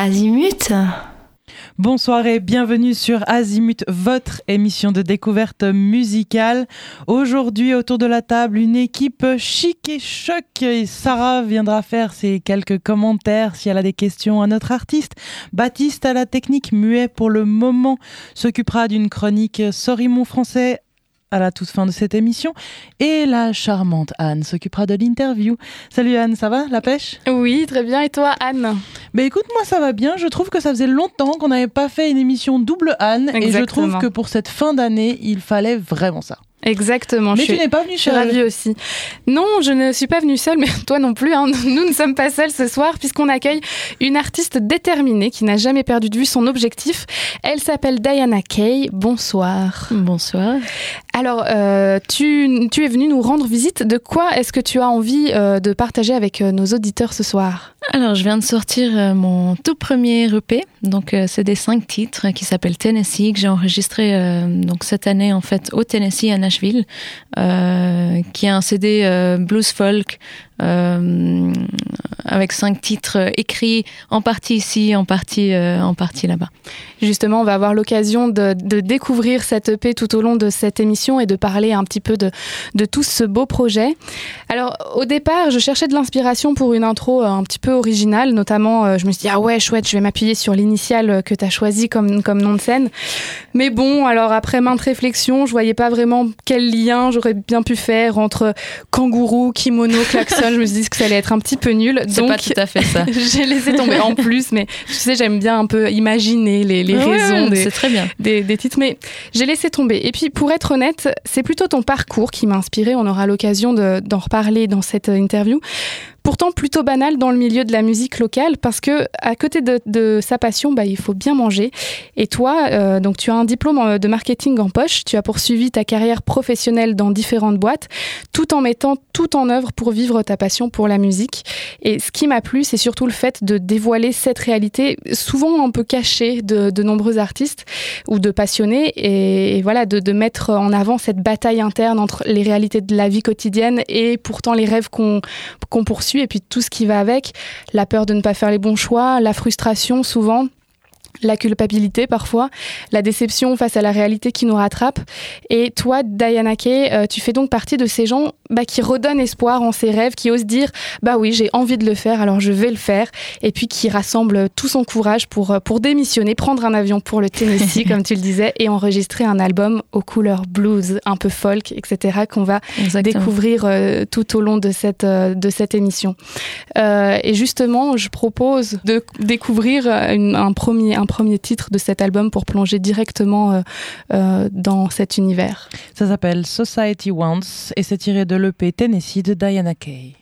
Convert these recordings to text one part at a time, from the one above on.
Azimut. Bonsoir et bienvenue sur Azimut, votre émission de découverte musicale. Aujourd'hui, autour de la table, une équipe chic et choc. Sarah viendra faire ses quelques commentaires si elle a des questions à notre artiste. Baptiste à la technique muet pour le moment s'occupera d'une chronique Sorry mon français à la toute fin de cette émission. Et la charmante Anne s'occupera de l'interview. Salut Anne, ça va La pêche? Oui, très bien. Et toi, Anne? Mais écoute, moi ça va bien. Je trouve que ça faisait longtemps qu'on n'avait pas fait une émission double Anne. Et je trouve que pour cette fin d'année, il fallait vraiment ça. Exactement. Mais je tu n'es pas venue seule. Je suis ravie aussi. Non, je ne suis pas venue seule, mais toi non plus. Hein. Nous ne sommes pas seuls ce soir puisqu'on accueille une artiste déterminée qui n'a jamais perdu de vue son objectif. Elle s'appelle Diana Kay. Bonsoir. Bonsoir. Alors, euh, tu, tu, es venue nous rendre visite. De quoi est-ce que tu as envie euh, de partager avec euh, nos auditeurs ce soir? Alors, je viens de sortir mon tout premier EP. Donc, c'est des cinq titres qui s'appellent Tennessee que j'ai enregistré donc cette année en fait au Tennessee à Nashville, qui est un CD blues folk euh, avec cinq titres écrits en partie ici, en partie, euh, en partie là-bas. Justement, on va avoir l'occasion de, découvrir cette EP tout au long de cette émission et de parler un petit peu de, tout ce beau projet. Alors, au départ, je cherchais de l'inspiration pour une intro euh, un petit peu originale, notamment, je me suis dit, ah ouais, chouette, je vais m'appuyer sur l'initiale que tu as choisi comme, comme nom de scène. Mais bon, alors après maintes réflexions, je voyais pas vraiment quel lien j'aurais bien pu faire entre kangourou, kimono, klaxon je me suis dit que ça allait être un petit peu nul. C'est pas tout à fait ça. j'ai laissé tomber en plus, mais tu sais, j'aime bien un peu imaginer les, les raisons des, très bien. Des, des, titres, mais j'ai laissé tomber. Et puis, pour être honnête, c'est plutôt ton parcours qui m'a inspiré. On aura l'occasion d'en reparler dans cette interview pourtant plutôt banal dans le milieu de la musique locale parce que à côté de, sa passion, bah, il faut bien manger. Et toi, euh, donc tu as un diplôme euh, de marketing en poche, tu as poursuivi ta carrière professionnelle dans différentes boîtes, tout en mettant tout en œuvre pour vivre ta passion pour la musique. Et ce qui m'a plu, c'est surtout le fait de dévoiler cette réalité, souvent un peu cachée de, de nombreux artistes ou de passionnés, et, voilà, de, de, mettre en avant cette bataille interne entre les réalités de la vie quotidienne et pourtant les rêves qu'on qu'on poursuit et puis tout ce qui va avec, la peur de ne pas faire les bons choix, la frustration souvent la culpabilité parfois, la déception face à la réalité qui nous rattrape. Et toi, Diana Kay, euh, tu fais donc partie de ces gens bah, qui redonnent espoir en ses rêves, qui osent dire bah oui, j'ai envie de le faire, alors je vais le faire, et puis qui rassemble tout son courage pour, euh, pour démissionner, prendre un avion pour le Tennessee, comme tu le disais, et enregistrer un album aux couleurs blues, un peu folk, etc., qu'on va découvrir euh, tout au long de cette, de cette émission. et justement, je propose de découvrir un premier un premier titre de cet album pour plonger directement euh, euh, dans cet univers. Ça s'appelle Society Wants et c'est tiré de l'EP Tennessee de Diana Kay.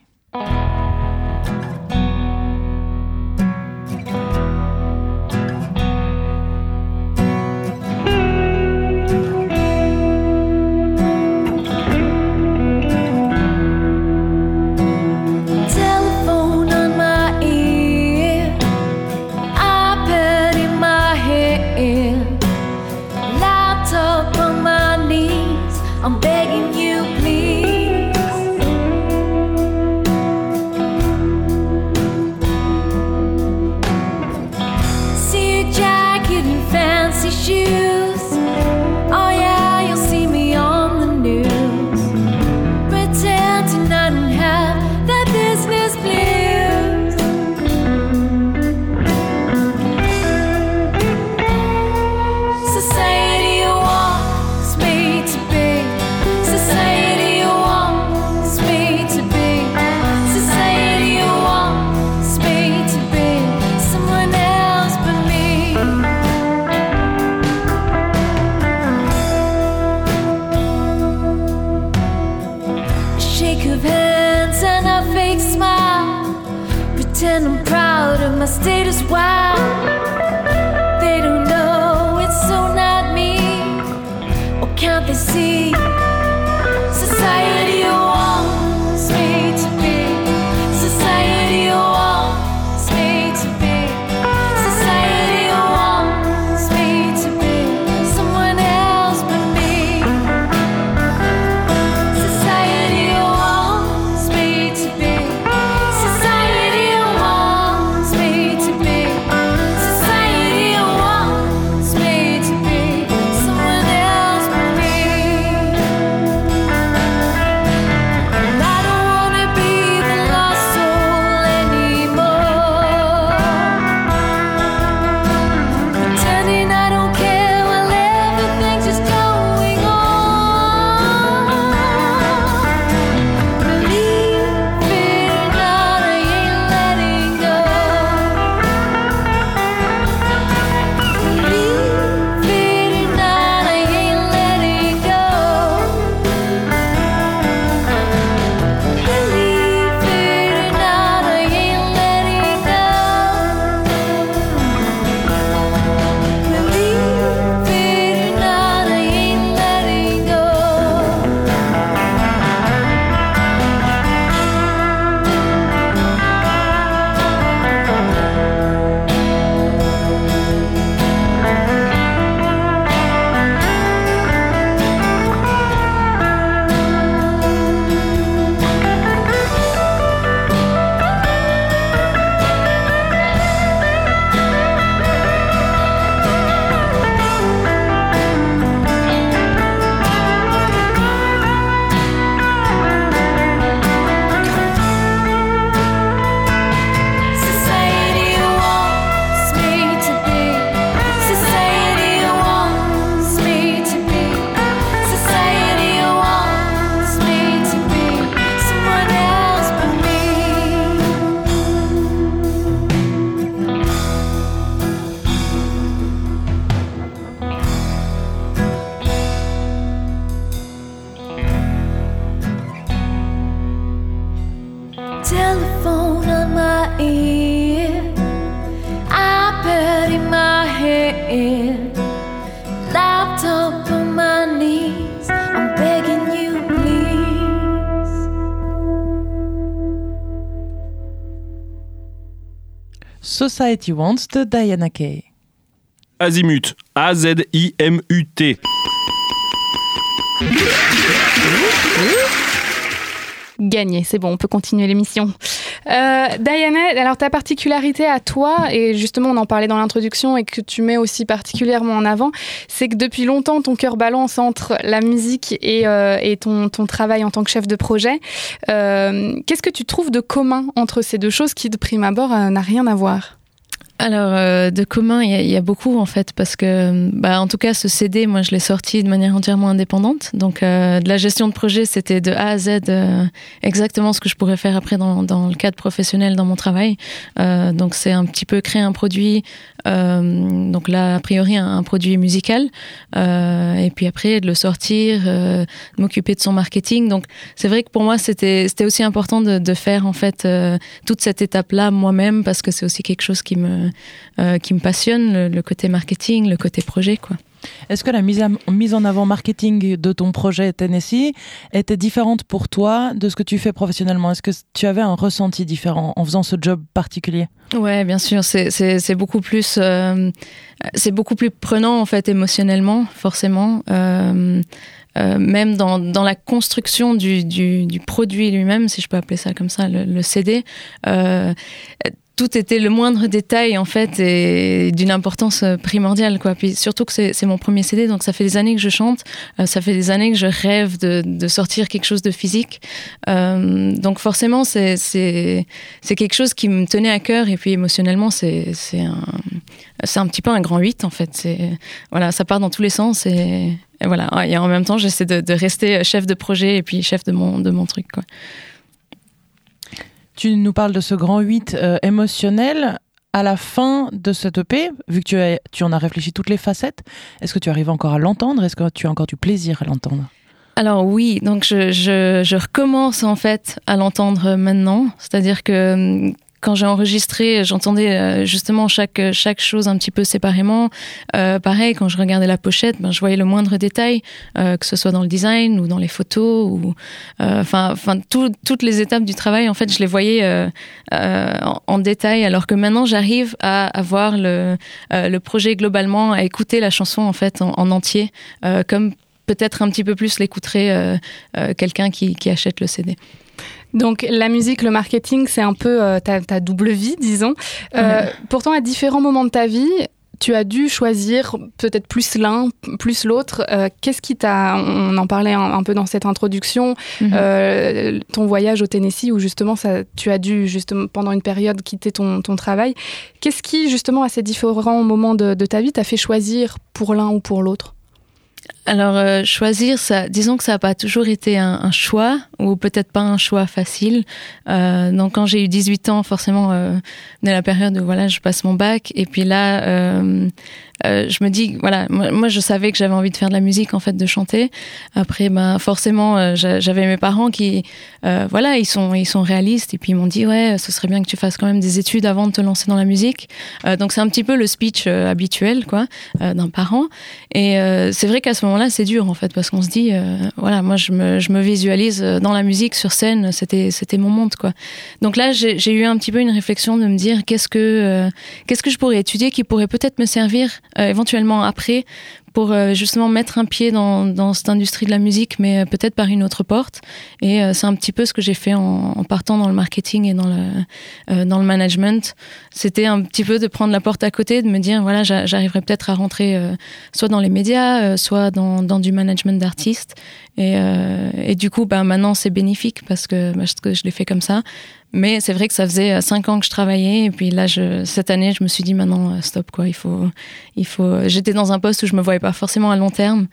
Society Wants de Diana Kay. Azimut, A-Z-I-M-U-T. Gagné, c'est bon, on peut continuer l'émission. Euh, Diana, alors ta particularité à toi, et justement on en parlait dans l'introduction et que tu mets aussi particulièrement en avant, c'est que depuis longtemps ton cœur balance entre la musique et, euh, et ton, ton, travail en tant que chef de projet. Euh, Qu'est-ce que tu trouves de commun entre ces deux choses qui de prime abord euh, n'a rien à voir? Alors euh, de commun, il y, y, a beaucoup en fait parce que, bah, en tout cas, ce CD, moi, je l'ai sorti de manière entièrement indépendante. Donc, euh, de la gestion de projet, c'était de A à Z euh, exactement ce que je pourrais faire après dans, dans le cadre professionnel dans mon travail. Euh, donc, c'est un petit peu créer un produit. Euh, donc là, a priori, un, un produit musical. et puis après, de le sortir, m'occuper de son marketing. Donc, c'est vrai que pour moi, c'était c'était aussi important de, de faire en fait toute cette étape-là moi-même parce que c'est aussi quelque chose qui me euh, qui me passionne, le, le, côté marketing, le côté projet. quoi. Est-ce que la mise, en avant marketing de ton projet Tennessee était différente pour toi de ce que tu fais professionnellement? Est-ce que tu avais un ressenti différent en faisant ce job particulier? Ouais, bien sûr, c'est beaucoup plus euh, c'est beaucoup plus prenant en fait émotionnellement, forcément. Euh, euh, même dans, dans, la construction du, du, du produit lui-même, si je peux appeler ça comme ça, le, CD, tout était le moindre détail en fait et d'une importance euh, primordiale quoi. Puis surtout que c'est mon premier CD donc ça fait des années que je chante, euh, ça fait des années que je rêve de, de sortir quelque chose de physique. Euh, donc forcément c'est c'est quelque chose qui me tenait à cœur et puis émotionnellement c'est c'est un c'est un petit peu un grand 8 en fait. C'est voilà ça part dans tous les sens et, et voilà et en même temps j'essaie de, de rester chef de projet et puis chef de mon de mon truc quoi. Tu nous parles de ce grand 8 euh, émotionnel. À la fin de cette EP, vu que tu, en as réfléchi toutes les facettes, est-ce que tu arrives encore à l'entendre? Est-ce que tu as encore du plaisir à l'entendre? Alors oui, donc je, je, je, recommence en fait à l'entendre maintenant, c'est-à-dire que quand j'ai enregistré, j'entendais justement chaque chaque chose un petit peu séparément. Euh, pareil, quand je regardais la pochette, ben, je voyais le moindre détail, euh, que ce soit dans le design ou dans les photos, ou enfin, euh, enfin tout, toutes les étapes du travail. En fait, je les voyais euh, en, détail, alors que maintenant, j'arrive à, à voir le le projet globalement, à écouter la chanson en fait en entier, comme peut-être un petit peu plus l'écouterait quelqu'un qui, qui achète le CD. Donc la musique, le marketing, c'est un peu euh, ta, ta, double vie, disons. Euh, mmh. Pourtant, à différents moments de ta vie, tu as dû choisir peut-être plus l'un, plus l'autre. Euh, Qu'est-ce qui t'a, on en parlait un, un, peu dans cette introduction, euh, ton voyage au Tennessee où justement ça, tu as dû justement pendant une période quitter ton, ton travail. Qu'est-ce qui justement à ces différents moments de, de ta vie t'a fait choisir pour l'un ou pour l'autre? Alors euh, choisir ça, disons que ça n'a pas toujours été un, choix ou peut-être pas un choix facile. Euh, donc quand j'ai eu 18 ans, forcément, euh, la période où voilà, je passe mon bac et puis là, euh, je me dis voilà, moi, je savais que j'avais envie de faire de la musique en fait, de chanter. Après, ben forcément, j'avais mes parents qui, voilà, ils sont ils sont réalistes et puis ils m'ont dit ouais, ce serait bien que tu fasses quand même des études avant de te lancer dans la musique. Donc c'est un petit peu le speech habituel quoi d'un parent. Et c'est vrai qu'à ce moment-là, c'est dur en fait parce qu'on se dit euh, voilà, moi je me je me visualise dans la musique sur scène, c'était mon monde quoi. Donc là, j'ai eu un petit peu une réflexion de me dire qu'est-ce que euh, que je pourrais étudier qui pourrait peut-être me servir euh, éventuellement après pour euh, justement mettre un pied dans, dans cette industrie de la musique, mais euh, peut-être par une autre porte. Et euh, c'est un petit peu ce que j'ai fait en, partant dans le marketing et dans le, dans le management. C'était un petit peu de prendre la porte à côté, de me dire, voilà, j'arriverai peut-être à rentrer soit dans les médias, soit dans, dans du management d'artistes. Et, et du coup, bah, maintenant, c'est bénéfique parce que, parce que je l'ai fait comme ça. Mais c'est vrai que ça faisait cinq ans que je travaillais et puis là, cette année, je me suis dit maintenant stop quoi. Il faut, il faut. J'étais dans un poste où je me voyais pas forcément à long terme,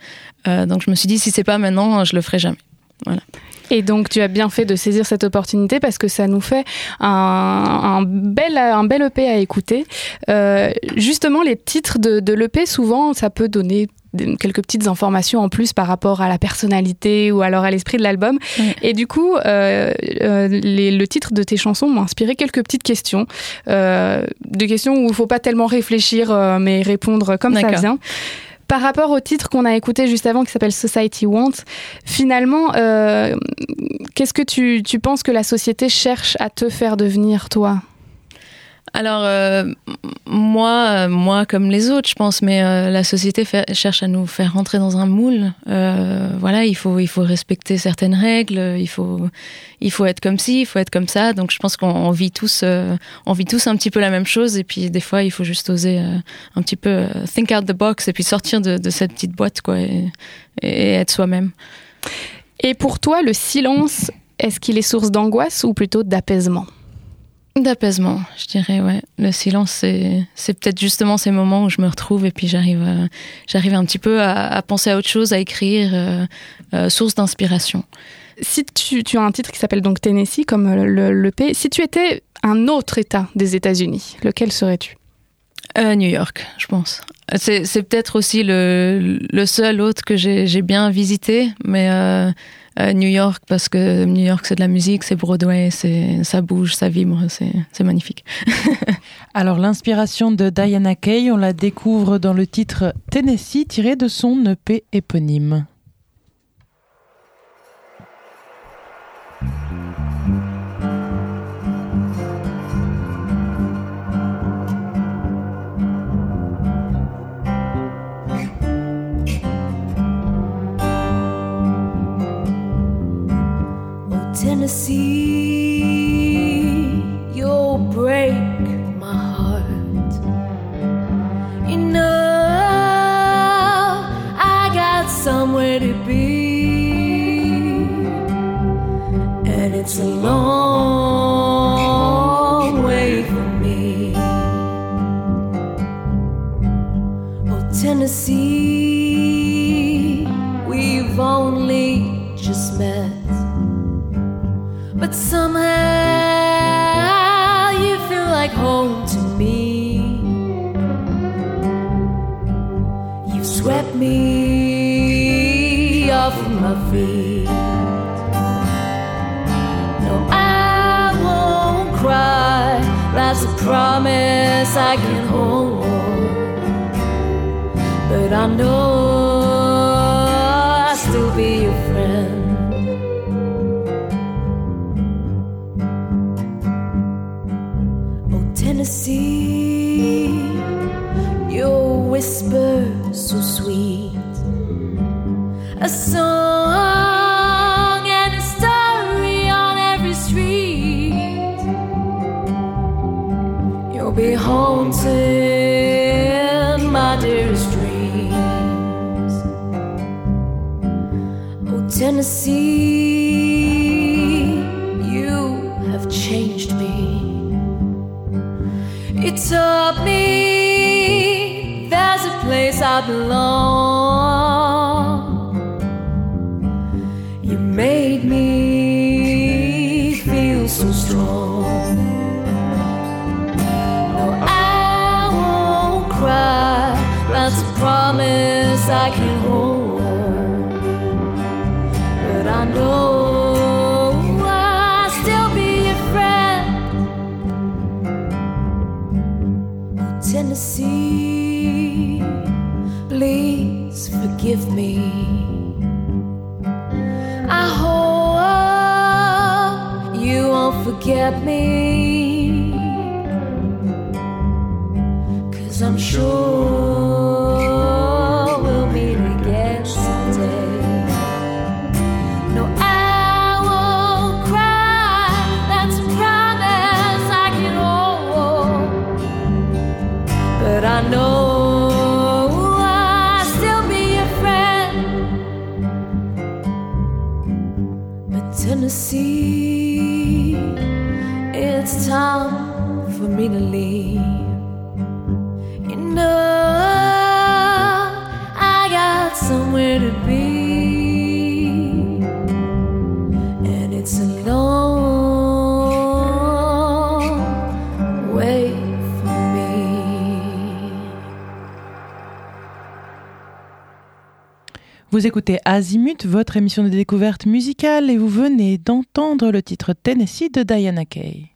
euh, donc je me suis dit si c'est pas maintenant, je le ferai jamais. Voilà. Et donc tu as bien fait de saisir cette opportunité parce que ça nous fait un, un bel, un bel EP à écouter. Euh, justement, les titres de, de l'EP, souvent, ça peut donner quelques petites informations en plus par rapport à la personnalité ou alors à l'esprit de l'album. Et du coup, euh, euh, les, le titre de tes chansons m'ont inspiré quelques petites questions. Euh, des questions où il ne faut pas tellement réfléchir, euh, mais répondre comme ça vient. Par rapport au titre qu'on a écouté juste avant qui s'appelle Society Wants, finalement, qu'est-ce que tu, tu penses que la société cherche à te faire devenir, toi? Alors, euh, moi, moi, comme les autres, je pense, mais euh, la société cherche à nous faire rentrer dans un moule. Euh, voilà, il faut, il faut respecter certaines règles, il faut, il faut être comme ci, il faut être comme ça. Donc, je pense qu'on on vit tous, euh, on vit tous un petit peu la même chose. Et puis, des fois, il faut juste oser euh, un petit peu think out the box et puis sortir de, de cette petite boîte, quoi, et, et être soi-même. Et pour toi, le silence, est-ce qu'il est source d'angoisse ou plutôt d'apaisement? D'apaisement, je dirais, ouais. Le silence, c'est, c'est peut-être justement ces moments où je me retrouve et puis j'arrive, à- j'arrive un petit peu à, à penser à autre chose, à écrire, euh, euh, source d'inspiration. Si tu, tu as un titre qui s'appelle donc Tennessee, comme euh, le, le P, si tu étais un autre État des États-Unis, lequel serais-tu? Euh, New York, je pense. C'est, c'est peut-être aussi le, le seul autre que j'ai, j'ai bien visité, mais euh, New York, parce que New York, c'est de la musique, c'est Broadway, c'est, ça bouge, ça vibre, c'est, c'est magnifique. Alors l'inspiration de Diana Kay, on la découvre dans le titre Tennessee tiré de son EP éponyme. Tennessee, you'll break my heart. Know, I got somewhere to be, and it's a long way from me. Oh, Tennessee, we've only just met. But somehow you feel like home to me. You swept me off of my feet. No, I won't cry. That's a promise I can hold. But I know belong. Vous écoutez Azimut, votre émission de découverte musicale, et vous venez d'entendre le titre Tennessee de Diana Kay.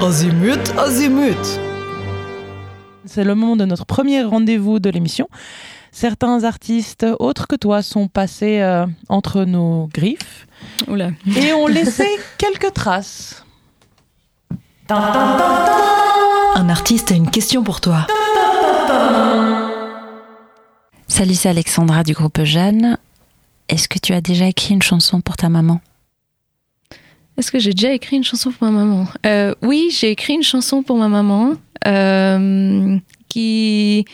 Azimut, azimut. C'est le moment de notre premier rendez-vous de l'émission. Certains artistes autres que toi sont passés euh, entre nos griffes Oula. et ont laissé quelques traces. Un artiste a une question pour toi. Salut, c'est Alexandra du groupe Jeanne. Est-ce que tu as déjà écrit une chanson pour ta maman? Est-ce que j'ai déjà écrit une chanson pour ma maman? Euh, Oui, j'ai écrit une chanson pour ma maman euh, qui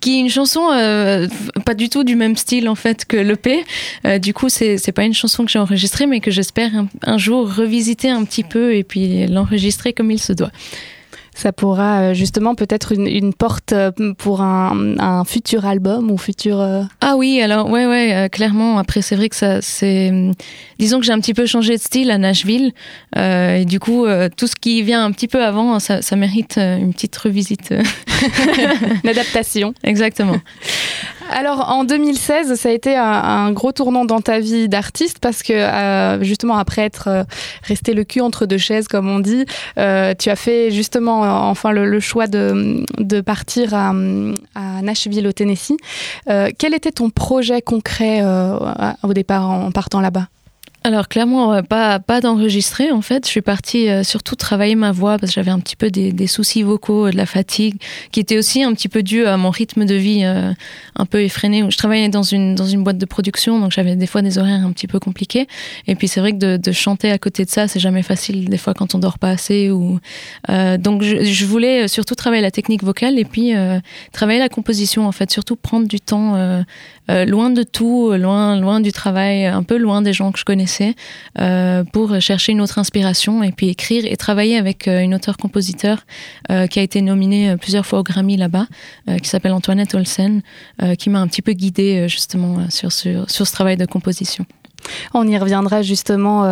qui est une chanson euh, pas du tout du même style en fait que l'EP. Euh, du coup, c'est c'est pas une chanson que j'ai enregistrée, mais que j'espère un, un jour revisiter un petit peu et puis l'enregistrer comme il se doit. Ça pourra euh, justement peut-être une, une porte euh, pour un, un futur album ou futur. euh, Ah oui, alors ouais, ouais, euh, clairement. Après, c'est vrai que ça, c'est, hum, disons que j'ai un petit peu changé de style à Nashville, euh, et du coup, euh, tout ce qui vient un petit peu avant, ça, ça mérite une petite revisite. une adaptation. Exactement. Alors en 2016, ça a été un, gros tournant dans ta vie d'artiste parce que euh, justement après être euh, resté le cul entre deux chaises comme on dit, euh, tu as fait justement euh, enfin le, le choix de, de partir à, à Nashville au Tennessee. Euh, quel était ton projet concret au départ en partant là-bas? Alors clairement, euh, pas, pas d'enregistrer en fait. Je suis partie euh, surtout travailler ma voix parce que j'avais un petit peu des, des soucis vocaux, euh, de la fatigue, qui était aussi un petit peu dû à mon rythme de vie un peu effréné. Je travaillais dans une, dans une boîte de production, donc j'avais des fois des horaires un petit peu compliqués. Et puis c'est vrai que de, chanter à côté de ça, c'est jamais facile des fois quand on dort pas assez. Ou donc je, je voulais surtout travailler la technique vocale et puis travailler la composition en fait, surtout prendre du temps loin de tout, loin, loin du travail, un peu loin des gens que je connaissais, euh, pour chercher une autre inspiration et puis écrire et travailler avec euh, une auteure-compositeur euh, qui a été nominée plusieurs fois au Grammy là-bas, qui s'appelle Antoinette Olsen, qui m'a un petit peu guidée justement sur, sur, sur ce travail de composition. On y reviendra justement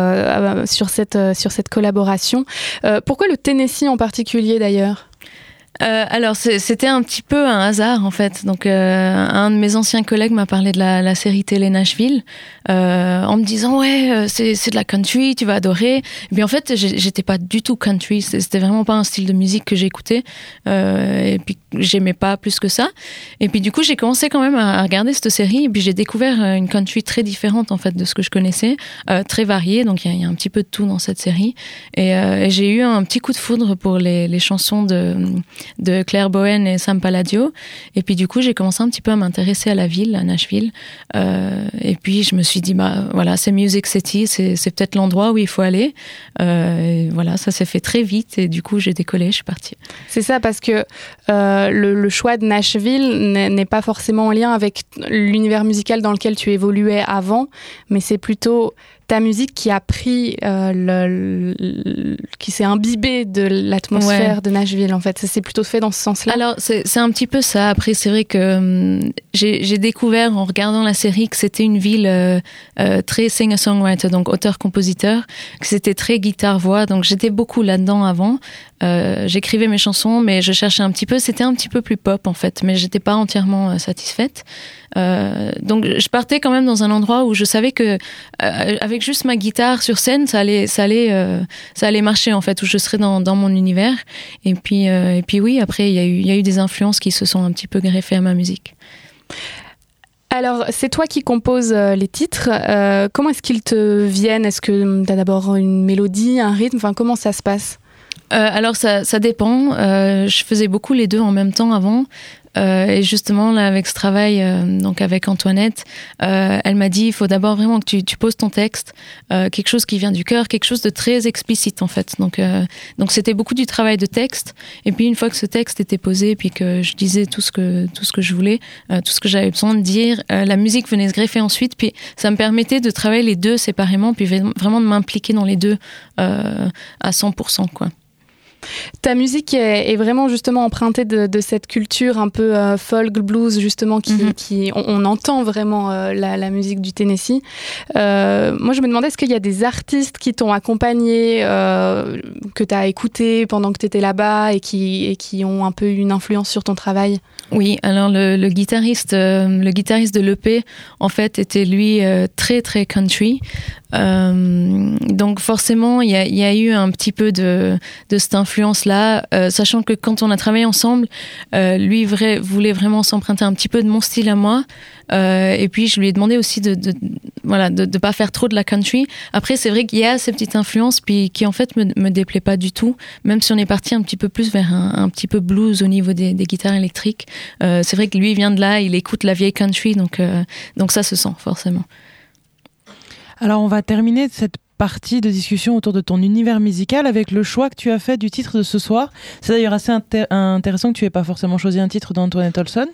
sur, cette, sur cette collaboration. Pourquoi le Tennessee en particulier d'ailleurs? Euh, alors c'était un petit peu un hasard en fait. Donc euh, un de mes anciens collègues m'a parlé de la, série télé Nashville euh, en me disant ouais c'est de la country, tu vas adorer. Et puis en fait j'étais pas du tout country, c'était vraiment pas un style de musique que j'écoutais et puis j'aimais pas plus que ça. Et puis du coup j'ai commencé quand même à regarder cette série et puis j'ai découvert euh, une country très différente en fait de ce que je connaissais, euh, très variée. Donc il y, a- un petit peu de tout dans cette série et, euh, j'ai eu un petit coup de foudre pour les, chansons de de Claire Bowen et Sam Palladio. Et puis du coup, j'ai commencé un petit peu à m'intéresser à la ville, à Nashville. Et puis je me suis dit, bah voilà, c'est Music City, c'est peut-être l'endroit où il faut aller. Voilà, ça s'est fait très vite et du coup, j'ai décollé, je suis partie. C'est ça parce que le, le choix de Nashville n'est pas forcément en lien avec l'univers musical dans lequel tu évoluais avant, mais c'est plutôt ta musique qui a pris, euh, le, le- qui s'est imbibée de l'atmosphère Ouais. de Nashville en fait. Ça s'est plutôt fait dans ce sens-là? Alors, c'est un petit peu ça. Après, c'est vrai que hum, j'ai découvert en regardant la série que c'était une ville euh, euh, très singer-songwriter, donc auteur-compositeur, que c'était très guitare-voix. Donc, j'étais beaucoup là-dedans avant. Euh, J'écrivais mes chansons, mais je cherchais un petit peu. C'était un petit peu plus pop, en fait, mais j'étais pas entièrement euh, satisfaite. Euh, donc, je partais quand même dans un endroit où je savais que euh, avec juste ma guitare sur scène, ça allait, ça allait, euh, ça allait marcher, en fait, où je serais dans, dans mon univers. Et puis, euh, et puis oui, après, il y, a eu, il y a eu des influences qui se sont un petit peu greffées à ma musique. Alors, c'est toi qui composes euh, les titres. Euh, comment est-ce qu'ils te viennent? Est-ce que tu as d'abord une mélodie, un rythme? Enfin, comment ça se passe? Euh, alors ça, ça dépend. Euh, je faisais beaucoup les deux en même temps avant. Euh, et justement, là, avec ce travail, euh, donc avec Antoinette, euh, elle m'a dit il faut d'abord vraiment que tu, tu poses ton texte, euh, quelque chose qui vient du cœur, quelque chose de très explicite en fait. Donc, euh, donc c'était beaucoup du travail de texte. Et puis une fois que ce texte était posé, puis que je disais tout ce que tout ce que je voulais, euh, tout ce que j'avais besoin de dire, la musique venait se greffer ensuite. Puis ça me permettait de travailler les deux séparément, puis vraiment de m'impliquer dans les deux à 100%. Quoi. Ta musique est, est vraiment justement empruntée de, de cette culture un peu euh, folk blues justement qui, Mhm. qui on, on entend vraiment euh, la, la musique du Tennessee. Euh, moi je me demandais est-ce qu'il y a des artistes qui t'ont accompagné, que tu as écouté pendant que tu étais là-bas et qui, et qui ont un peu eu une influence sur ton travail? Oui, alors le, le guitariste, euh, le guitariste de l'EP, en fait, était lui euh, très très country. Euh, donc forcément, il y a, y a eu un petit peu de, de cette influence-là, euh, sachant que quand on a travaillé ensemble, euh, lui vrai, voulait vraiment s'emprunter un petit peu de mon style à moi. Euh, et puis je lui ai demandé aussi de, de voilà de, de pas faire trop de la country. Après, c'est vrai qu'il y a ces petites influences, puis qui en fait me, me déplaît pas du tout, même si on est parti un petit peu plus vers un, un petit peu blues au niveau des, des guitares électriques. Euh, c'est vrai que lui il vient de là, il écoute la vieille country, donc euh, donc ça se sent forcément. Alors, on va terminer cette partie de discussion autour de ton univers musical avec le choix que tu as fait du titre de ce soir. C'est d'ailleurs assez inté- intéressant que tu aies pas forcément choisi un titre d'Antoinette Olson,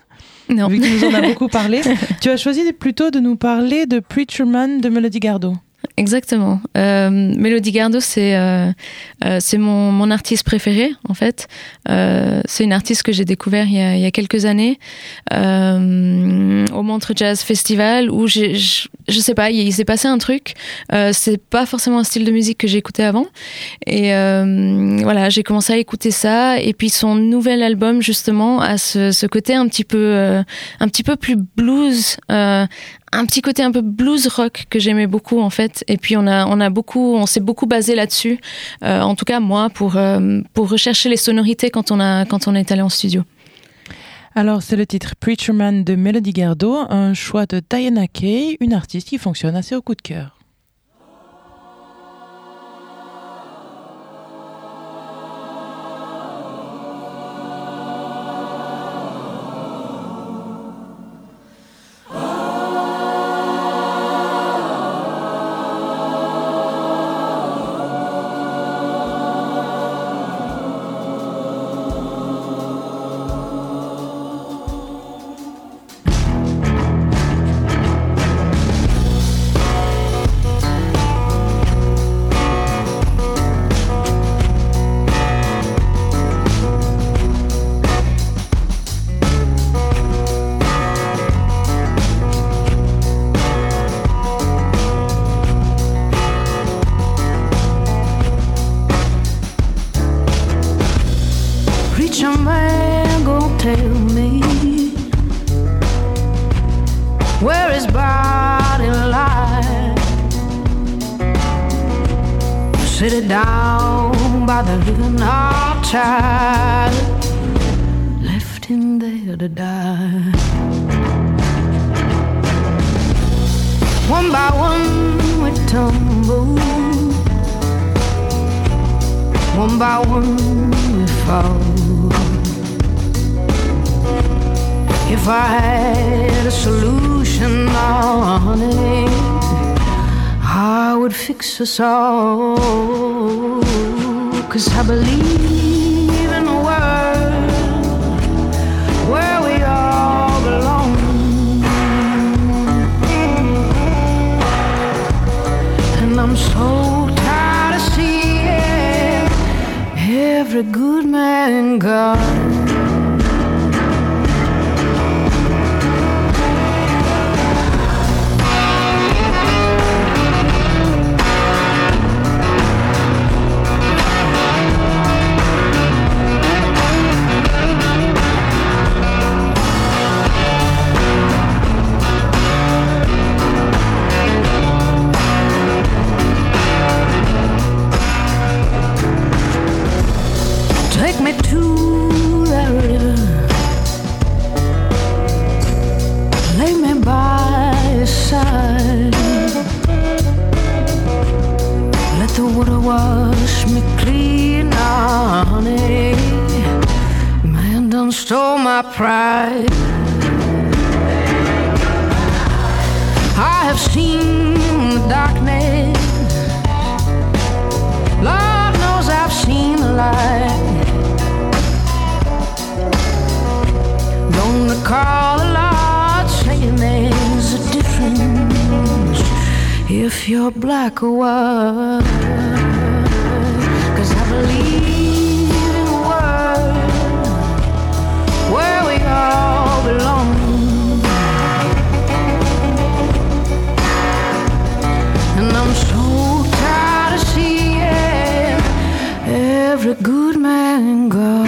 Non. vu que tu nous en as beaucoup parlé. Tu as choisi plutôt de nous parler de Preacher Man de Melody Gardot. Exactement. Euh, Mélodie Gardot, c'est euh, euh, c'est mon, mon artiste préféré en fait. Euh, c'est une artiste que j'ai découvert il y, a, quelques années au Montreux Jazz Festival où j'ai, je, je sais pas, il, s'est passé un truc. C'est pas forcément un style de musique que j'écoutais avant et voilà, j'ai commencé à écouter ça et puis son nouvel album justement a ce, côté un petit peu un petit peu plus blues. Un petit côté un peu blues rock que j'aimais beaucoup en fait. Et puis on a on a beaucoup on s'est beaucoup basé là-dessus. Euh, en tout cas moi pour euh, pour rechercher les sonorités quand on a quand on est allé en studio. Alors, c'est le titre Preacher Man de Melody Gardot, un choix de Diana Kay, une artiste qui fonctionne assez au coup de cœur. If I had a solution on it, I would fix us all. Cause I believe every good man gone. Pride. I have seen the darkness. Lord knows I've seen the light. Gonna call the Lord, saying there's a difference if you're black or white. Cause I believe all belong. And I'm so tired of seeing every good man gone.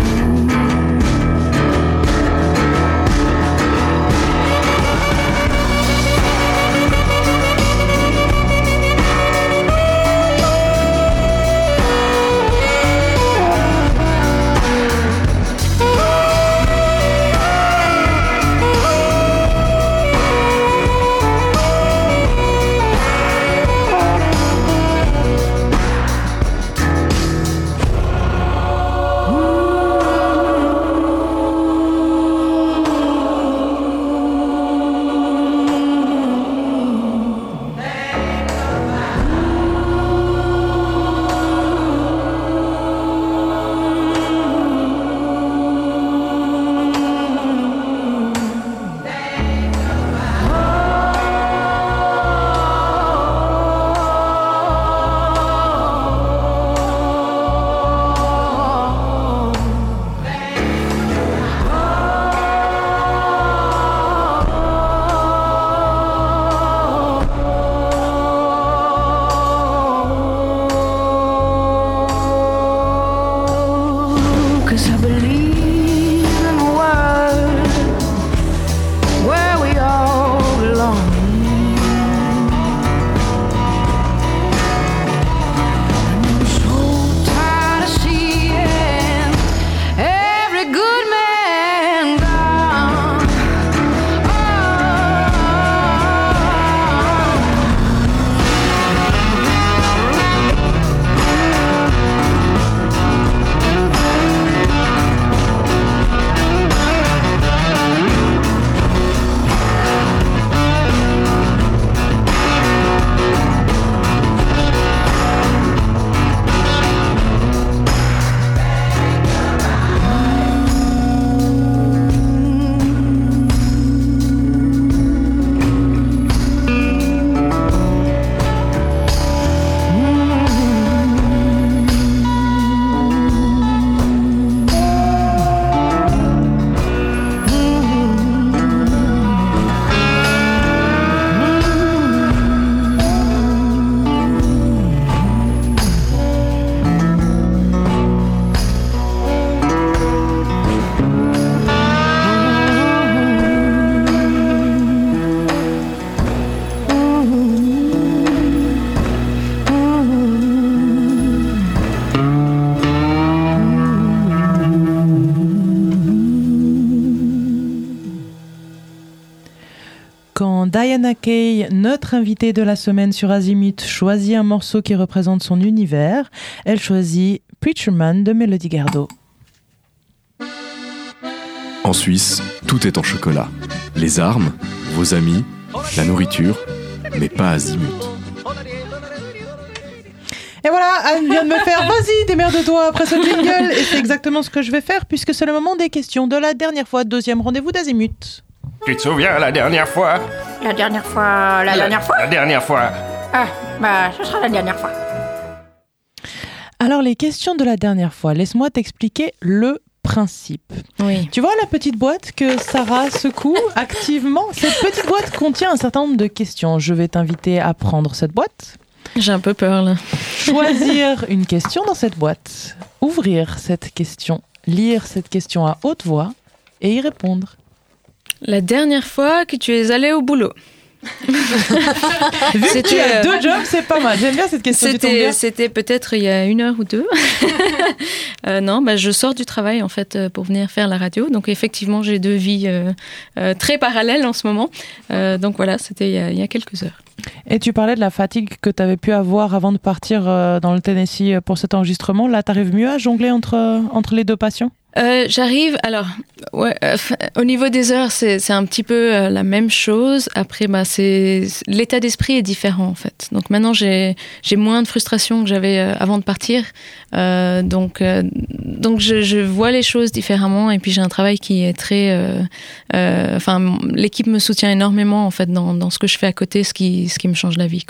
Invitée de la semaine sur Azimut, choisit un morceau qui représente son univers. Elle choisit Preacher Man de Melody Gardot. En Suisse, tout est en chocolat. Les armes, vos amis, la nourriture, mais pas Azimut. Et voilà, Anne vient de me faire Vas-y, démerde-toi après ce jingle. Et c'est exactement ce que je vais faire puisque c'est le moment des questions de la dernière fois, deuxième rendez-vous d'Azimut. Tu te souviens la dernière fois? La dernière fois, la dernière fois? La dernière fois. Ah, bah, ce sera la dernière fois. Alors, les questions de la dernière fois, laisse-moi t'expliquer le principe. Oui. Tu vois la petite boîte que Sarah secoue activement? Cette petite boîte contient un certain nombre de questions. Je vais t'inviter à prendre cette boîte, J'ai un peu peur là. choisir une question dans cette boîte, ouvrir cette question, lire cette question à haute voix et y répondre. La dernière fois que tu es allé au boulot. Vu que C'était, tu as euh, deux jobs, c'est pas mal. J'aime bien cette question. C'était, c'était peut-être il y a une heure ou deux. Euh, non, bah, je sors du travail en fait euh, pour venir faire la radio. Donc effectivement, j'ai deux vies euh, euh, très parallèles en ce moment. Donc voilà, c'était il y, a, il y a quelques heures. Et tu parlais de la fatigue que tu avais pu avoir avant de partir dans le Tennessee pour cet enregistrement. Là, tu arrives mieux à jongler entre, entre les deux passions? Euh, j'arrive, alors, euh, au niveau des heures, c'est un petit peu euh, la même chose. Après, bah, l'état d'esprit est différent en fait. Donc maintenant, j'ai moins de frustration que j'avais avant de partir. Donc donc je, vois les choses différemment et puis j'ai un travail qui est très, enfin, l'équipe me soutient énormément en fait dans, ce que je fais à côté, ce qui ce qui me change la vie.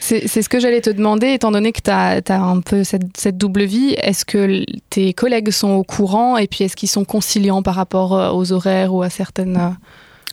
C'est ce que j'allais te demander, étant donné que tu as, un peu cette, double vie. Est-ce que tes collègues sont au courant et puis est-ce qu'ils sont conciliants par rapport euh, aux horaires ou à certaines...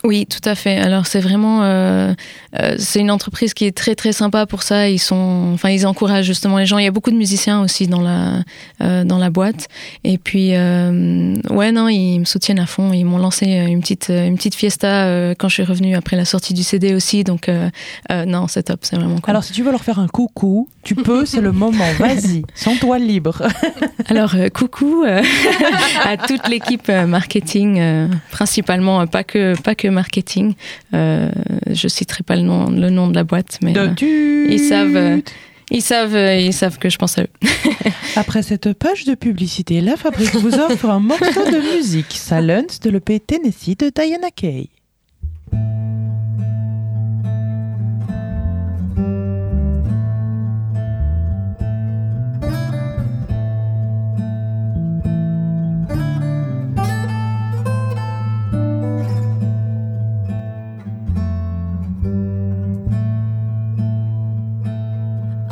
euh, Oui, tout à fait. Alors c'est vraiment, euh, euh, c'est une entreprise qui est très très sympa pour ça. Ils sont, enfin ils encouragent justement les gens. Il y a beaucoup de musiciens aussi dans la euh, dans la boîte. Et puis euh, ouais non, ils me soutiennent à fond. Ils m'ont lancé une petite une petite fiesta euh, quand je suis revenue après la sortie du CD aussi. Donc euh, euh, non, c'est top, c'est vraiment cool. Alors, si tu veux leur faire un coucou, tu peux, c'est le moment. Vas-y, sens-toi libre. Alors, euh, coucou euh, à toute l'équipe euh, marketing, euh, principalement euh, pas que pas que marketing. Euh, je citerai pas le nom le nom de la boîte, mais euh, ils savent euh, ils savent ils savent que je pense à eux. Après cette page de publicité, la fabrique vous offre un morceau de musique, Silence de l'EP Tennessee de Diana Kay.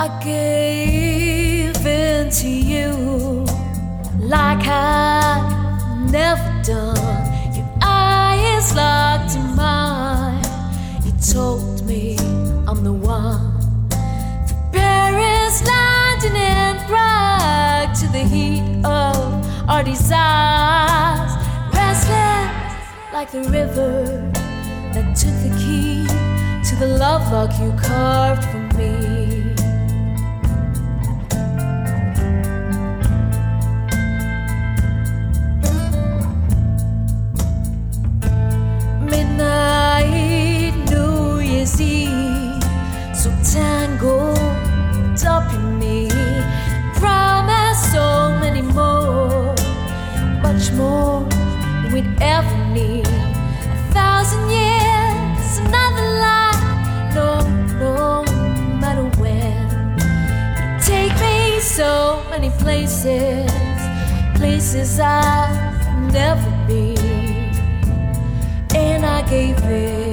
I gave in to you like I've never done. Your eyes locked in mine. You told me I'm the one. From Paris, London, and Prague to the heat of our desires. Restless like the river that took the key to the love lock you carved for me. Midnight, New Year's Eve, so tangled up in me. Promise so many more, much more we'd ever need. A thousand years, another life, no, no matter when. You take me so many places, places I've never been gave.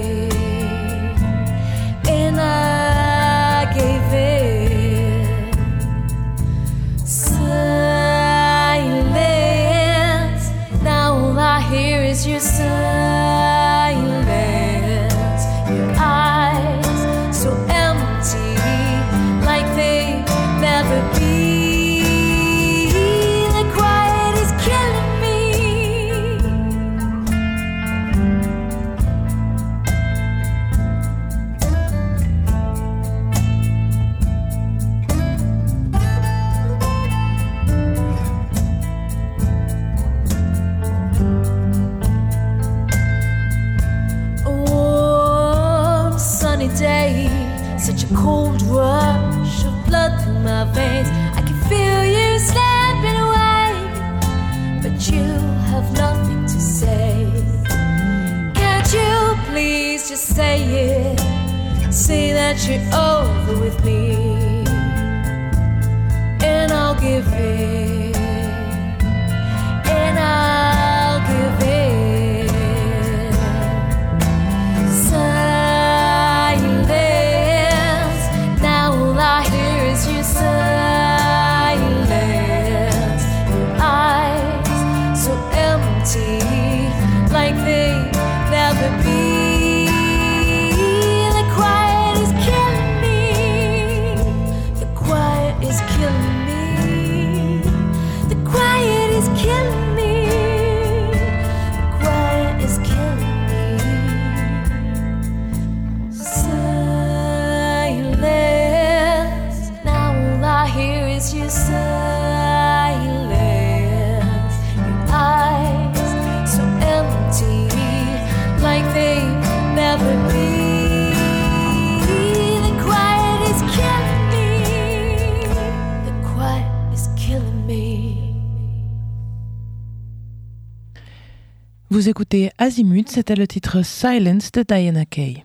C'était le titre Silence de Diana Kay.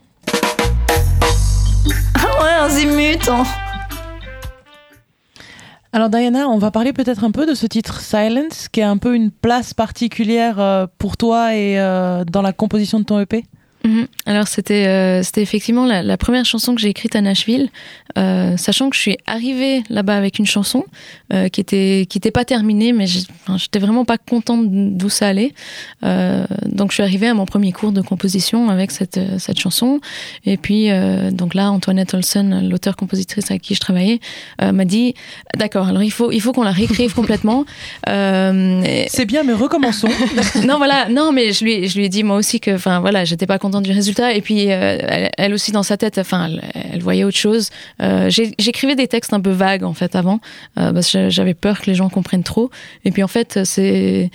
Ah ouais, Azimut hein. Alors Diana, on va parler peut-être un peu de ce titre Silence, qui a un peu une place particulière euh, pour toi et euh, dans la composition de ton EP. Mhm. Alors c'était euh, c'était effectivement la, la première chanson que j'ai écrite à Nashville, euh, sachant que je suis arrivée là-bas avec une chanson euh, qui était qui était pas terminée, mais j'étais vraiment pas contente d'où ça allait. Euh, donc je suis arrivée à mon premier cours de composition avec cette euh, cette chanson. Et puis euh, donc là Antoinette Olsen, l'auteur-compositrice avec qui je travaillais, euh, m'a dit d'accord alors il faut il faut qu'on la réécrive complètement. Euh, et- C'est bien, mais recommençons. non voilà non mais je lui je lui ai dit moi aussi que enfin voilà j'étais pas contente du résultat. Et puis euh, elle, aussi dans sa tête enfin elle, voyait autre chose. Euh, j'écrivais des textes un peu vagues en fait avant euh, parce que j'avais peur que les gens comprennent trop. Et puis en fait c'est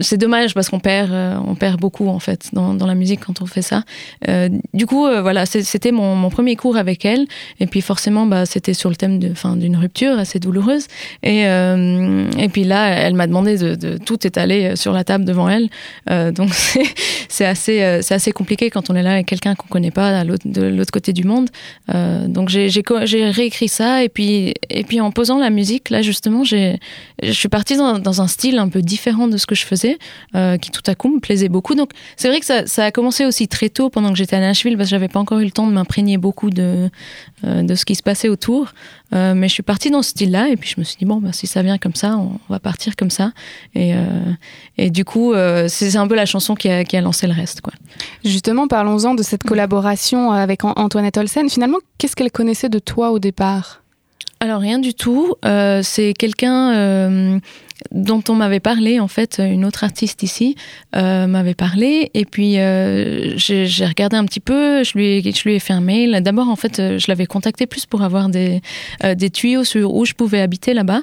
c'est dommage parce qu'on perd on perd beaucoup en fait dans, la musique quand on fait ça. Du coup voilà c'était mon, premier cours avec elle. Et puis forcément bah c'était sur le thème d'une rupture assez douloureuse. Et et puis là elle m'a demandé de, tout étaler sur la table devant elle. Donc c'est assez c'est assez compliqué quand on est là avec quelqu'un qu'on connaît pas à de l'autre côté du monde. Euh, donc j'ai réécrit ça et puis en posant la musique là justement j'ai je suis partie dans, un style un peu différent de ce que je faisais euh, qui tout à coup me plaisait beaucoup. Donc c'est vrai que ça, a commencé aussi très tôt pendant que j'étais à Nashville parce que j'avais pas encore eu le temps de m'imprégner beaucoup de euh, de ce qui se passait autour Euh, mais je suis partie dans ce style là et puis je me suis dit bon bah, si ça vient comme ça on va partir comme ça et euh, et du coup euh, c'est un peu la chanson qui a, qui a lancé le reste quoi Justement, parlons-en de cette collaboration avec An- Antoinette Olsen. Finalement, qu'est-ce qu'elle connaissait de toi au départ? Alors rien du tout. Euh, c'est quelqu'un euh, dont on m'avait parlé en fait, une autre artiste ici euh, m'avait parlé et puis euh, j'ai regardé un petit peu. Je lui ai, je lui ai fait un mail. D'abord en fait, euh, je l'avais contacté plus pour avoir des des tuyaux sur où je pouvais habiter là-bas.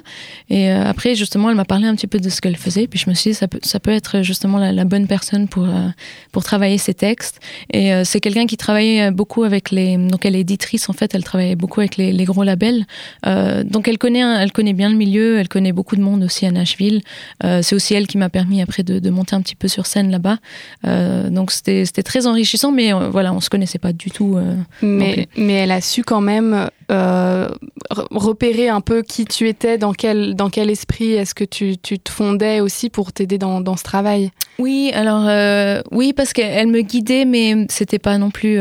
Et après justement, elle m'a parlé un petit peu de ce qu'elle faisait. Puis je me suis dit ça peut ça peut être justement la, bonne personne pour pour travailler ses textes. Et c'est quelqu'un qui travaillait beaucoup avec les donc elle est éditrice en fait. Elle travaillait beaucoup avec les, gros labels. Donc elle connaît, elle connaît bien le milieu, elle connaît beaucoup de monde aussi à Nashville. Euh, c'est aussi elle qui m'a permis après de, de monter un petit peu sur scène là-bas. Euh, donc c'était très enrichissant, mais euh, voilà, on se connaissait pas du tout. mais, mais elle a su quand même re- repérer un peu qui tu étais, dans quel, dans quel esprit est-ce que tu, tu te fondais aussi pour t'aider dans, dans ce travail? Oui, alors oui, parce qu'elle elle me guidait, mais c'était pas non plus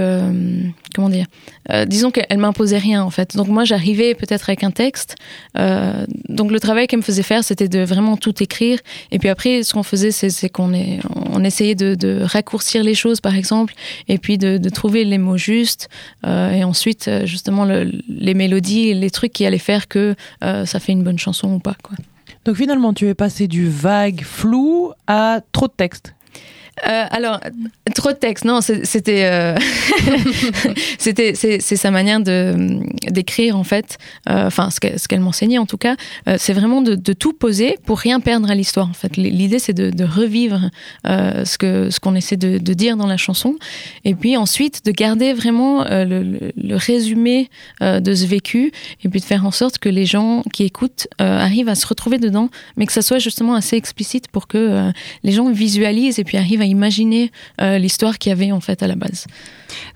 comment dire. Euh, disons qu'elle m'imposait rien en fait. Donc moi j'arrivais peut-être avec un texte. Euh, donc le travail qu'elle me faisait faire, c'était de vraiment tout écrire. Et puis après, ce qu'on faisait, c'est qu'on est, on essayait de, raccourcir les choses, par exemple, et puis de, trouver les mots justes. Euh, et ensuite, justement, le, les mélodies, les trucs qui allaient faire que ça fait une bonne chanson ou pas. Donc finalement, tu es passé du vague flou à trop de texte. Euh, alors, trop de texte, non, c'était, euh, c'est, sa manière de d'écrire en fait. Euh, Enfin, ce qu'elle, m'enseignait en tout cas, c'est vraiment de, tout poser pour rien perdre à l'histoire. En fait, l'idée c'est de, revivre ce ce qu'on essaie de, dire dans la chanson, et puis ensuite de garder vraiment le, le- résumé de ce vécu, et puis de faire en sorte que les gens qui écoutent arrivent à se retrouver dedans, mais que ça soit justement assez explicite pour que les gens visualisent et puis arrive à imaginer euh, l'histoire qu'il y avait en fait à la base.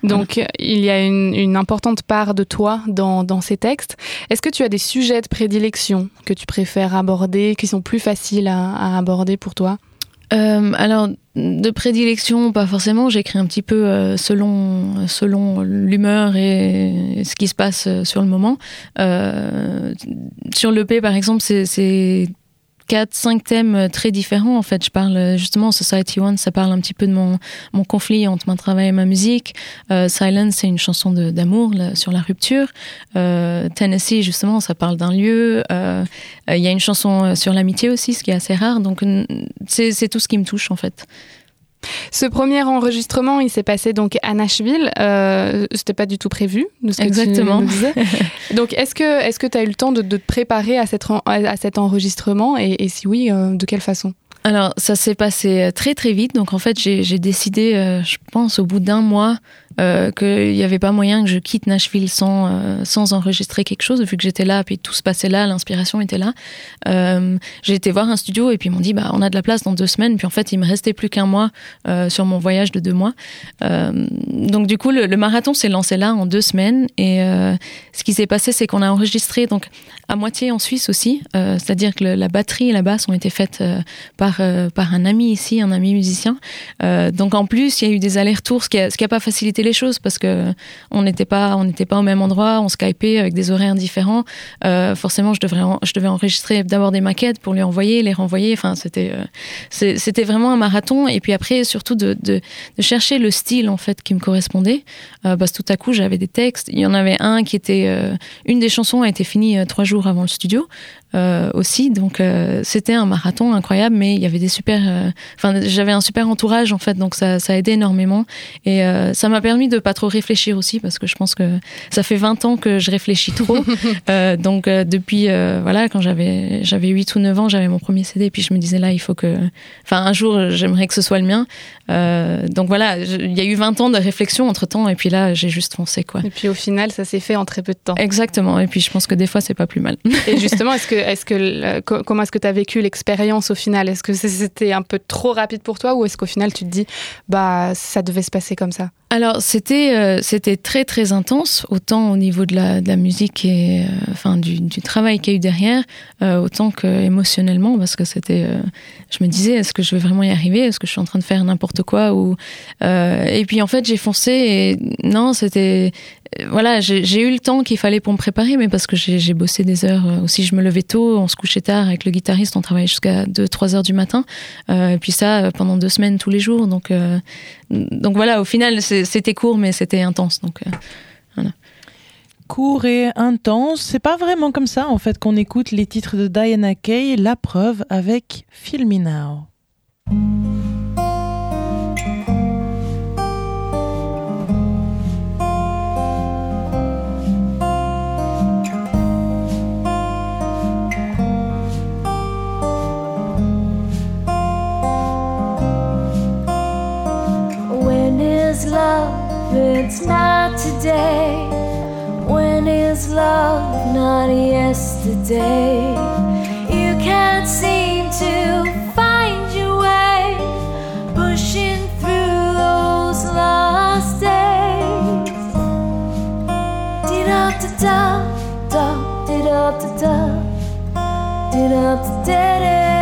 Donc il y a une, une importante part de toi dans, dans ces textes. Est-ce que tu as des sujets de prédilection que tu préfères aborder, qui sont plus faciles à, à aborder pour toi? Euh, alors, de prédilection, pas forcément. J'écris un petit peu euh, selon, selon l'humeur et ce qui se passe sur le moment. Euh, sur l'EP, par exemple, c'est quatre, cinq thèmes très différents. En fait, je parle euh, justement Society One, ça parle un petit peu de mon, mon conflit entre mon travail et ma musique. Euh, Silence, c'est une chanson d'amour sur la rupture. Euh, Tennessee, justement, ça parle d'un lieu. Euh, euh, Il y a une chanson euh, sur l'amitié aussi, ce qui est assez rare. Donc, c'est tout ce qui me touche, en fait. Ce premier enregistrement, il s'est passé donc à Nashville. Euh, C'était pas du tout prévu, de ce que Exactement. tu disais. donc, est-ce que est-ce que tu as eu le temps de, de te préparer à, cette, à cet enregistrement et, et si oui, euh, de quelle façon? Alors, ça s'est passé euh, très très vite. Donc, en fait, j'ai j'ai décidé, euh, je pense, au bout d'un mois, euh, qu'il n'y avait pas moyen que je quitte Nashville sans, euh, sans enregistrer quelque chose, vu que j'étais là, puis tout se passait là, l'inspiration était là. Euh, j'ai été voir un studio et puis ils m'ont dit, bah, on a de la place dans deux semaines. Puis en fait, il me restait plus qu'un mois euh, sur mon voyage de deux mois. Donc, du coup, le, marathon s'est lancé là en deux semaines. Et ce qui s'est passé, c'est qu'on a enregistré donc à moitié en Suisse aussi, c'est-à-dire que la batterie et la basse ont été faites par, par un ami ici, un ami musicien. Donc en plus, il y a eu des allers-retours, ce qui a, ce qui a pas facilité les choses parce que on n'était pas, on n'était pas au même endroit, on skypait avec des horaires différents. Euh, forcément, je devrais, je devais enregistrer d'abord des maquettes pour lui envoyer, les renvoyer. Enfin, c'était, euh, c'était vraiment un marathon. Et puis après, surtout de, de, chercher le style en fait qui me correspondait. Euh, parce que tout à coup, j'avais des textes. Il y en avait un qui était, une des chansons a été finie trois jours avant le studio euh, aussi. Donc euh, c'était un marathon incroyable, mais il y avait des super. euh, Enfin, j'avais un super entourage en fait, donc ça, ça a aidé énormément. Et ça m'a permis de pas trop réfléchir aussi, parce que je pense que ça fait 20 ans que je réfléchis trop. Donc depuis, voilà, quand j'avais j'avais 8 ou 9 ans, j'avais mon premier CD, puis je me disais là, il faut que. Enfin, un jour, j'aimerais que ce soit le mien. Donc voilà, il y a eu 20 ans de réflexion entre temps, et puis là, j'ai juste foncé, quoi. Et puis au final, ça s'est fait en très peu de temps. Exactement. Et puis je pense que des fois, c'est pas plus mal. Et justement, est-ce que, est-ce que, comment est-ce que tu as vécu l'expérience au final? Est-ce que c'était un peu trop rapide pour toi ou est-ce qu'au final tu te dis, bah, ça devait se passer comme ça? Alors c'était euh, c'était très très intense autant au niveau de la, de la musique et euh, enfin du, du travail qu'il y a eu derrière euh, autant que émotionnellement parce que c'était euh, je me disais est-ce que je vais vraiment y arriver? Est-ce que je suis en train de faire n'importe quoi? Ou euh, et puis en fait j'ai foncé et non c'était euh, voilà j'ai eu le temps qu'il fallait pour me préparer mais parce que j'ai bossé des heures aussi je me levais tôt on se couchait tard avec le guitariste on travaillait jusqu'à 2-3 heures du matin euh, et puis ça pendant deux semaines tous les jours donc euh, donc voilà, au final, c'était court, mais c'était intense. Donc, euh, Court et intense, c'est pas vraiment comme ça en fait qu'on écoute les titres de Diana Kay, la preuve avec Feel It's not today. When is love? Not yesterday. You can't seem to find your way, pushing through those lost days. Did up to da, da, did up to da, did up to day.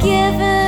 Given.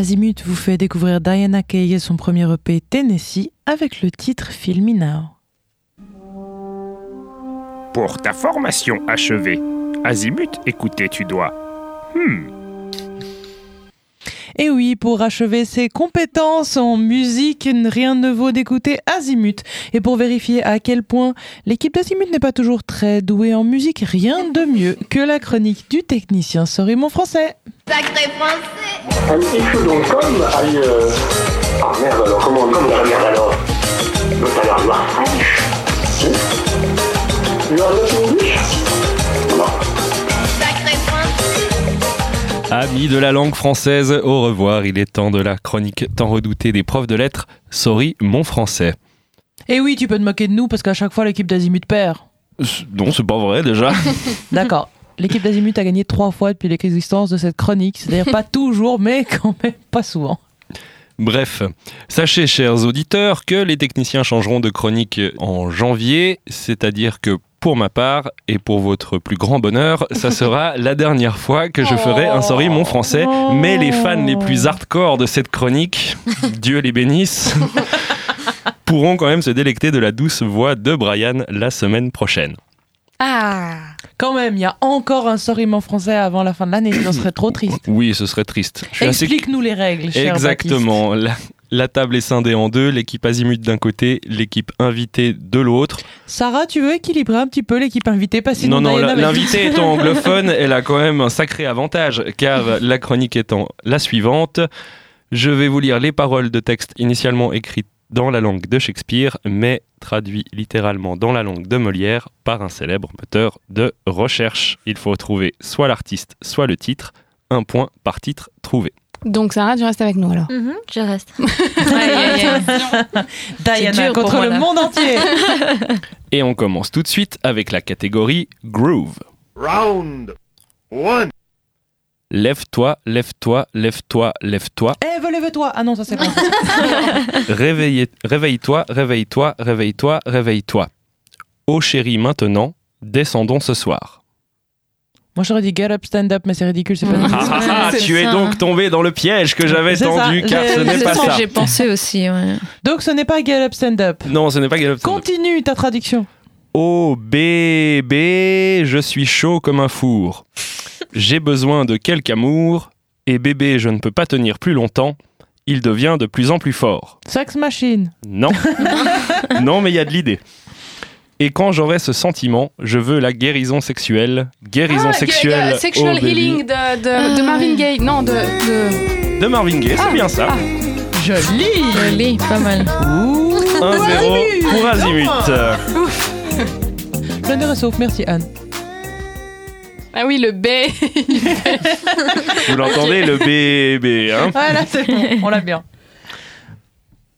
Azimut vous fait découvrir Diana Kaye et son premier EP Tennessee avec le titre Feel. Pour ta formation achevée, Azimut, écouter tu dois. Hmm. Et oui, pour achever ses compétences en musique, rien ne vaut d'écouter Azimut. Et pour vérifier à quel point l'équipe d'Azimut n'est pas toujours très douée en musique, rien de mieux que la chronique du technicien Sorry mon français. Sacré français. Un petit donc comme aille. Euh... Ah merde alors, comment on la merde alors L'autre a l'air noir fraîche. You are not English Amis de la langue française, au revoir. Il est temps de la chronique tant redoutée des profs de lettres. Sorry, mon français. Et oui, tu peux te moquer de nous parce qu'à chaque fois l'équipe d'Azimut perd. Non, c'est pas vrai déjà. D'accord. L'équipe d'Azimut a gagné trois fois depuis l'existence de cette chronique. C'est-à-dire pas toujours, mais quand même pas souvent. Bref, sachez, chers auditeurs, que les techniciens changeront de chronique en janvier, c'est-à-dire que pour ma part, et pour votre plus grand bonheur, ça sera la dernière fois que je ferai un sorry mon français, mais les fans les plus hardcore de cette chronique, Dieu les bénisse, pourront quand même se délecter de la douce voix de Brian la semaine prochaine. Ah Quand même, il y a encore un sorry mon français avant la fin de l'année, sinon ce serait trop triste. Oui, ce serait triste. Assez- Explique-nous les règles, cher Exactement. La, la table est scindée en deux, l'équipe Azimut d'un côté, l'équipe invitée de l'autre. Sarah, tu veux équilibrer un petit peu l'équipe invitée? Pas sinon non, non, l'invitée étant anglophone, elle a quand même un sacré avantage, car la chronique étant la suivante, je vais vous lire les paroles de texte initialement écrites dans la langue de Shakespeare, mais traduit littéralement dans la langue de Molière par un célèbre moteur de recherche. Il faut trouver soit l'artiste, soit le titre. Un point par titre trouvé. Donc Sarah, tu restes avec nous alors. Mhm, je reste. Diana contre moi, le monde entier. Et on commence tout de suite avec la catégorie Groove. Round one. Lève-toi, lève-toi, lève-toi, lève-toi. Eh, relève-toi Ah non, ça c'est pas. Réveille-toi, réveille-toi, réveille-toi, réveille-toi. Oh chérie, maintenant, descendons ce soir. Moi j'aurais dit get up, stand up, mais c'est ridicule, c'est pas Ah, du tout ah, ah, tu es ça, donc tombé dans le piège que j'avais C'est ça, tendu, car j'ai- ce n'est c'est pas ça ça. que j'ai pensé aussi. ouais. Donc ce n'est pas get up, stand up. Non, ce n'est pas Galop. Continue ta traduction. Oh bébé, je suis chaud comme un four. J'ai besoin de quelque amour, et bébé, je ne peux pas tenir plus longtemps. Il devient de plus en plus fort. Sex machine. Non. non, mais il y a de l'idée. Et quand j'aurai ce sentiment, je veux la guérison sexuelle. Guérison Ah, sexuelle. Sexual oh. Healing de, de, de Marvin Gaye. Non, de. de... De Marvin Gaye, c'est Ah, bien ça. ah. Joli. Joli, pas mal. 1-0 pour Azimut. Merci Anne. Ah oui, le B. Vous l'entendez, le bébé. Hein Voilà, c'est bon, on l'a bien.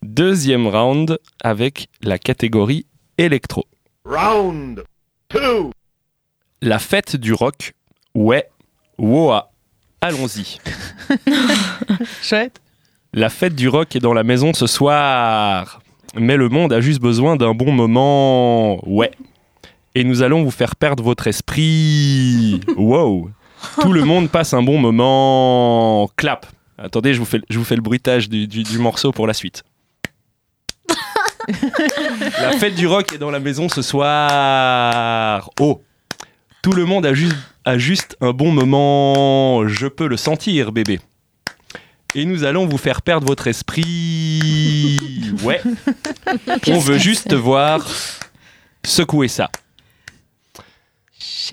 Deuxième round avec la catégorie électro. Round 2. La fête du rock. Ouais. Woa. Allons-y. Chouette. La fête du rock est dans la maison ce soir. Mais le monde a juste besoin d'un bon moment. Ouais. Et nous allons vous faire perdre votre esprit. Wow. Tout le monde passe un bon moment. Clap. Attendez, je vous fais, je vous fais le bruitage du, du- du morceau pour la suite. la fête du rock est dans la maison ce soir. Oh. Tout le monde a juste, a juste un bon moment. Je peux le sentir, bébé. Et nous allons vous faire perdre votre esprit. Ouais. On veut juste te voir secouer ça.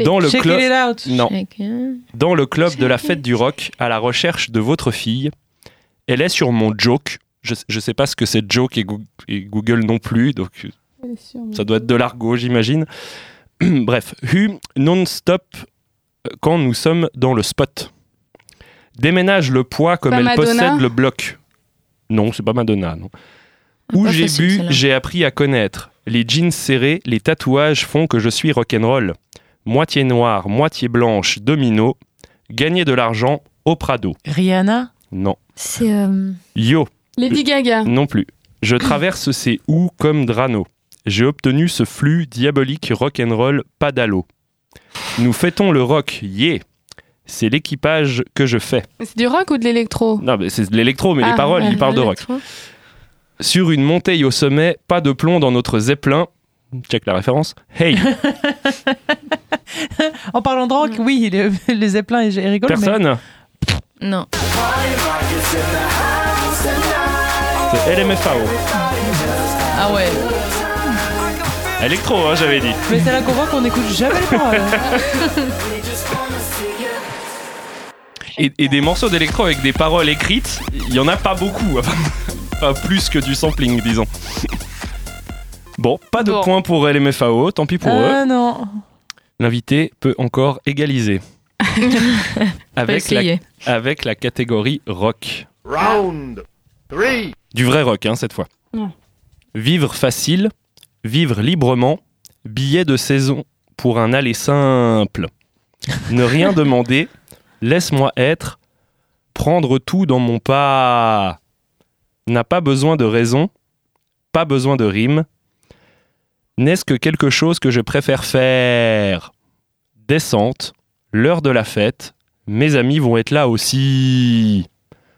Dans le club. Non. Dans le club de la fête du rock, à la recherche de votre fille. Elle est sur mon joke. Je, je sais pas ce que c'est joke et, Goo- et Google non plus, donc euh, ça doit être de l'argot, j'imagine. Bref, Hu non-stop euh, quand nous sommes dans le spot. Déménage le poids comme elle Madonna possède le bloc. Non, c'est pas Madonna, non. Où j'ai bu, j'ai appris à connaître. Les jeans serrés, les tatouages font que je suis rock'n'roll. Moitié noire, moitié blanche, domino. Gagner de l'argent au Prado. Rihanna. Non. C'est. euh, Yo, Lady Gaga. non plus. Je traverse ces houes comme Drano. J'ai obtenu ce flux diabolique rock'n'roll pas d'allô. Nous fêtons le rock, yeah C'est l'équipage que je fais. Mais C'est du rock ou de l'électro? Non, mais c'est de l'électro, mais Ah, les paroles, ouais, ils parlent de rock. Sur une montée au sommet, pas de plomb dans notre zeppelin. Check la référence. Hey, En parlant de rock, oui, les, les zeppelins et rigolo. personne? Non. C'est LMFAO. Ah ouais. Électro, hein, j'avais dit. Mais c'est là qu'on voit qu'on n'écoute jamais les paroles. Et, et des morceaux d'électro avec des paroles écrites, il y en a pas beaucoup. Enfin, pas plus que du sampling, disons. Bon, pas de Bon. points pour LMFAO, tant pis pour eux. Ah non. L'invité peut encore égaliser. Avec, la, essayer. avec la catégorie rock. Round 3. Du vrai rock, hein, cette fois. Vivre facile, vivre librement, billet de saison pour un aller simple. Ne rien demander, laisse-moi être, prendre tout dans mon pas. N'a pas besoin de raison, pas besoin de rime. N'est-ce que quelque chose que je préfère faire Descente, l'heure de la fête, mes amis vont être là aussi.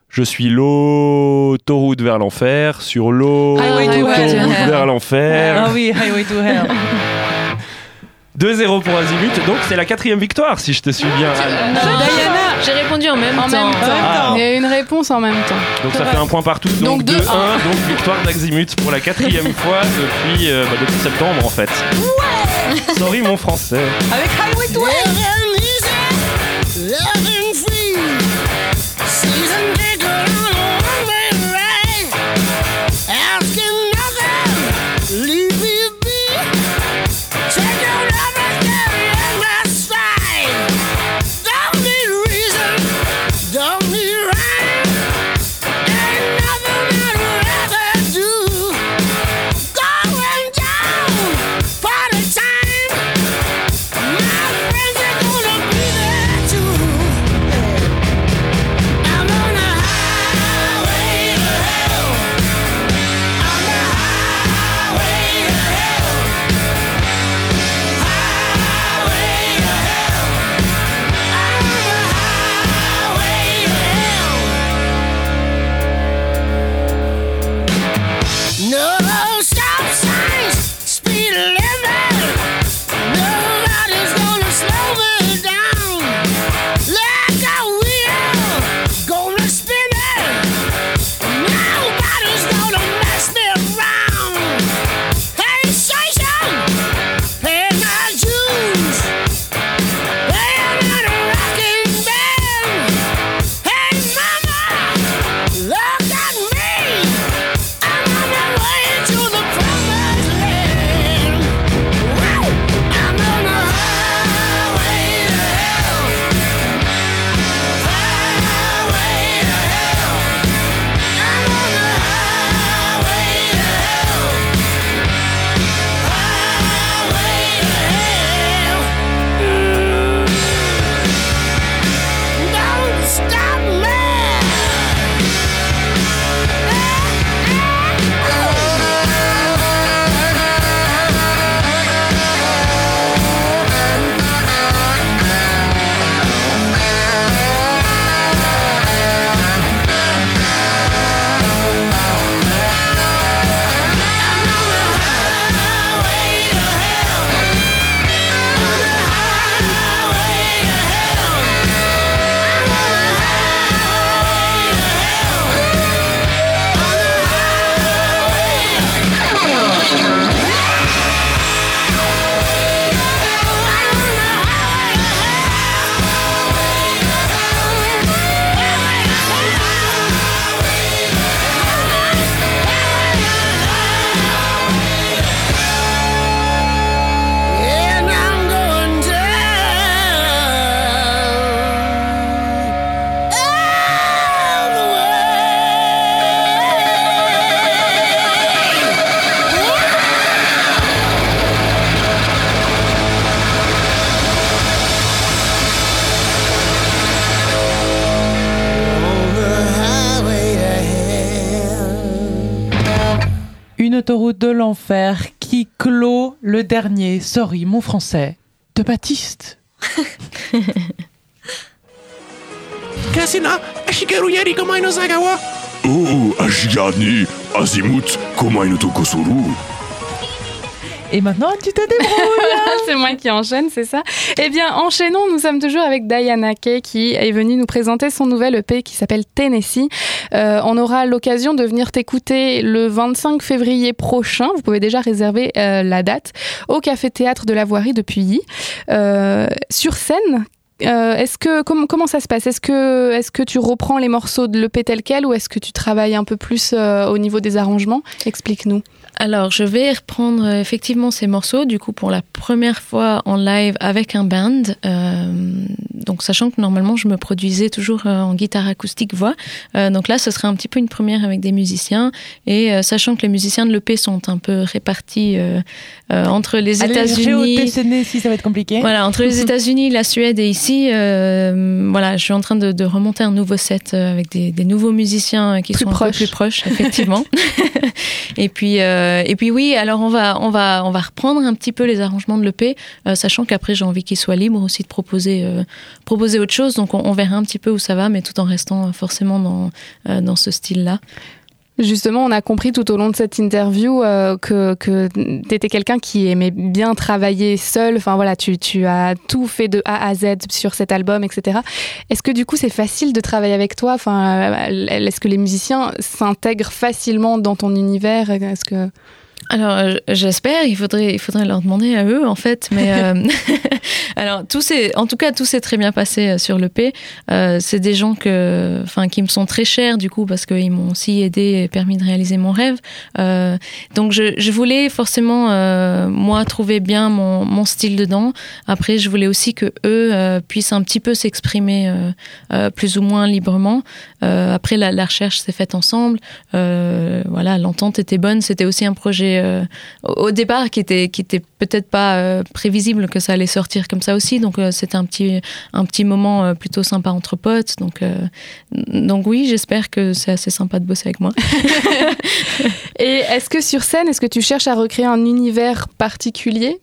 Je suis l'autoroute vers l'enfer, sur l'autoroute vers l'enfer. Ah oui, Highway to Hell. 2-0 pour Azimut, donc c'est la quatrième victoire si je te suis bien. Diana J'ai répondu en même En temps. même temps. Ah. Il y a une réponse en même temps. Donc ça fait un point partout, donc, Donc 2-1, 2-1. donc victoire d'Azimut pour la quatrième fois depuis, euh, bah, depuis septembre en fait. Sorry mon français. Avec Highway to Hell. Autoroute de l'enfer qui clôt le dernier Sorry mon français de Baptiste. Kasina, Ashikeru Yari Komai no Sagawa. Oh, Ashigani, Azimut, Komai no Tokosuru. Et maintenant, tu te débrouilles. c'est moi qui enchaîne, c'est ça Eh bien, enchaînons. Nous sommes toujours avec Diana Kay qui est venue nous présenter son nouvel EP qui s'appelle Tennessee. Euh, on aura l'occasion de venir t'écouter le 25 février prochain. Vous pouvez déjà réserver euh, la date au Café Théâtre de la Voirie depuis euh, sur scène. Euh, est-ce que comment, ça se passe? Est-ce que est-ce que tu reprends les morceaux de l'EP tel quel ou est-ce que tu travailles un peu plus au niveau des arrangements? Explique-nous. Alors, je vais reprendre euh, effectivement ces morceaux, du coup, pour la première fois en live avec un band. Euh, donc, sachant que normalement, je me produisais toujours euh, en guitare acoustique voix. Euh, donc là, ce sera un petit peu une première avec des musiciens. Et euh, sachant que les musiciens de l'EP sont un peu répartis entre les États-Unis. GOTCN, si ça va être compliqué. Voilà, entre les États-Unis, la Suède et ici, voilà, je suis en train de, de remonter un nouveau set avec des, des nouveaux musiciens qui Plus sont un peu plus proches, effectivement. et puis, euh, et puis oui, alors on va, on va, on va reprendre un petit peu les arrangements de l'EP, euh, sachant qu'après j'ai envie qu'ils soient libres aussi de proposer, euh, proposer autre chose. Donc on, on verra un petit peu où ça va, mais tout en restant euh, forcément dans, euh, dans ce style-là. Justement, on a compris tout au long de cette interview euh, que, que tu étais quelqu'un qui aimait bien travailler seul. Enfin voilà, tu, tu as tout fait de A à Z sur cet album, etc. Est-ce que du coup c'est facile de travailler avec toi? Enfin, euh, est-ce que les musiciens s'intègrent facilement dans ton univers? Est-ce que Alors, euh, j'espère, il faudrait, il faudrait leur demander à eux, en fait. Mais euh, alors, tout en tout cas, tout s'est très bien passé euh, sur l'EP. Euh, c'est des gens que, enfin, qui me sont très chers, du coup, parce qu'ils m'ont aussi aidé et permis de réaliser mon rêve. Euh, donc, je, je voulais forcément, moi, trouver bien mon, mon style dedans. Après, je voulais aussi que eux puissent un petit peu s'exprimer plus ou moins librement. Après, la, la recherche s'est faite ensemble. Voilà, l'entente était bonne. C'était aussi un projet euh, au départ qui était qui était peut-être pas euh, prévisible que ça allait sortir comme ça aussi. Donc euh, c'était un petit un petit moment plutôt sympa entre potes. Donc donc oui, j'espère que c'est assez sympa de bosser avec moi. Et est-ce que sur scène, est-ce que tu cherches à recréer un univers particulier?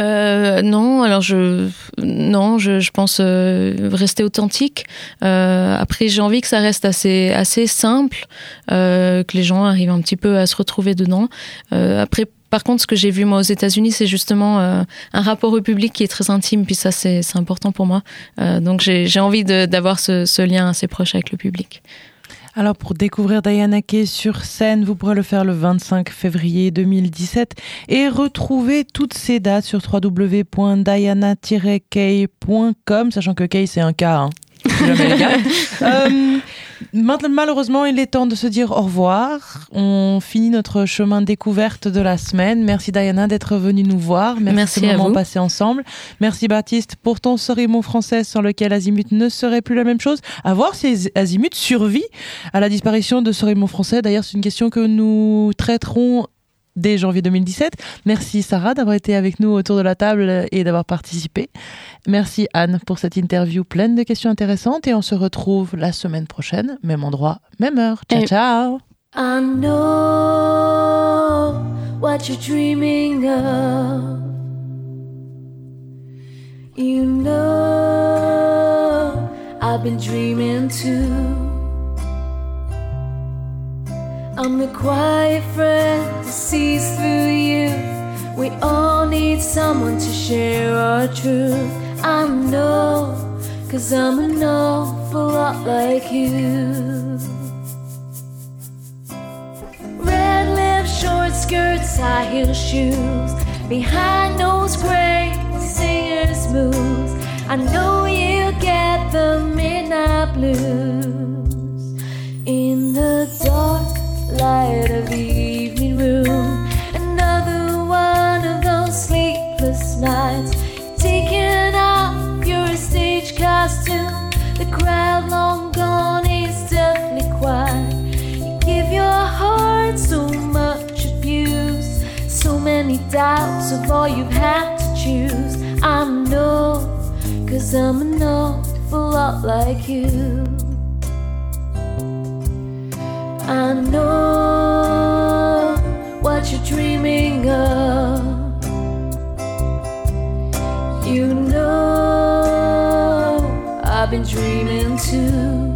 Euh, non, alors je non, je, je pense euh, rester authentique. Euh, après, j'ai envie que ça reste assez assez simple, euh, que les gens arrivent un petit peu à se retrouver dedans. Euh, après. Par contre, ce que j'ai vu moi aux États-Unis, c'est justement euh, un rapport au public qui est très intime, puis ça c'est important pour moi. Euh, donc j'ai envie d'avoir ce, ce lien assez proche avec le public. Alors pour découvrir Diana Kay sur scène, vous pourrez le faire le 25 février 2017 et retrouver toutes ces dates sur www.diana-kay.com, sachant que Kay c'est un K. Hein. Euh, maintenant, malheureusement, il est temps de se dire au revoir. On finit notre chemin découverte de la semaine. Merci Diana d'être venue nous voir. Merci, Merci de ce à moment vous. passé ensemble. Merci Baptiste pour ton mon français sans lequel Azimut ne serait plus la même chose. À voir si Azimut survit à la disparition de mon français. D'ailleurs, c'est une question que nous traiterons dès janvier 2017. Merci Sarah d'avoir été avec nous autour de la table et d'avoir participé. Merci Anne pour cette interview pleine de questions intéressantes et on se retrouve la semaine prochaine, même endroit, même heure. Ciao ciao. I know what you're dreaming of. You know I've been dreaming too. I'm the quiet friend that sees through you. We all need someone to share our truth. I know, cause I'm an awful lot like you. Red lips, short skirts, high heel shoes. Behind those gray singer's moves, I know you get the midnight blues. In the dark light of the evening room, another one of those sleepless nights. Taking off your stage costume, the crowd long gone is deathly quiet. You give your heart so much abuse, so many doubts of all you've had to choose. I know, cause I'm an awful lot like you. I know what up. You know, I've been dreaming too.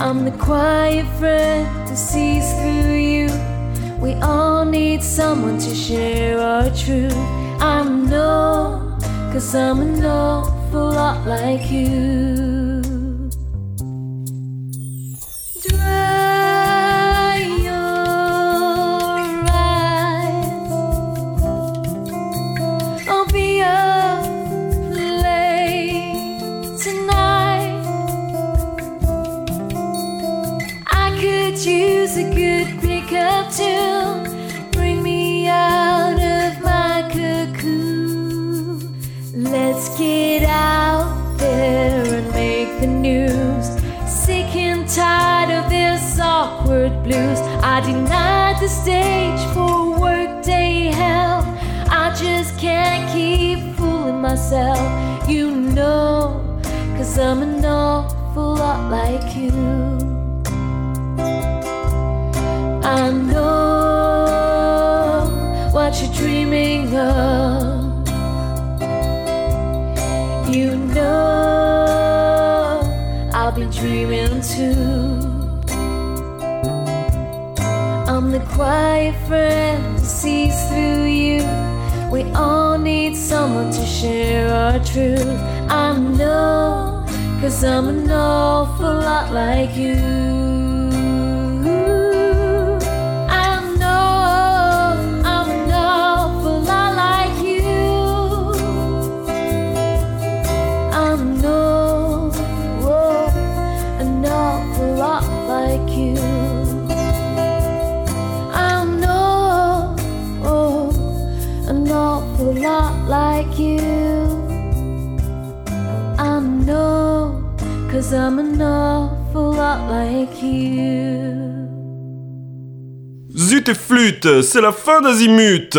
I'm the quiet friend who sees through you. We all need someone to share our truth. I'm no, cause I'm an awful lot like you. The stage for workday hell. I just can't keep fooling myself. You know, cause I'm an awful lot like quiet friend sees through you. We all need someone to share our truth. I know, cause I'm an awful lot like you. Zut et flûte, c'est la fin d'Azimut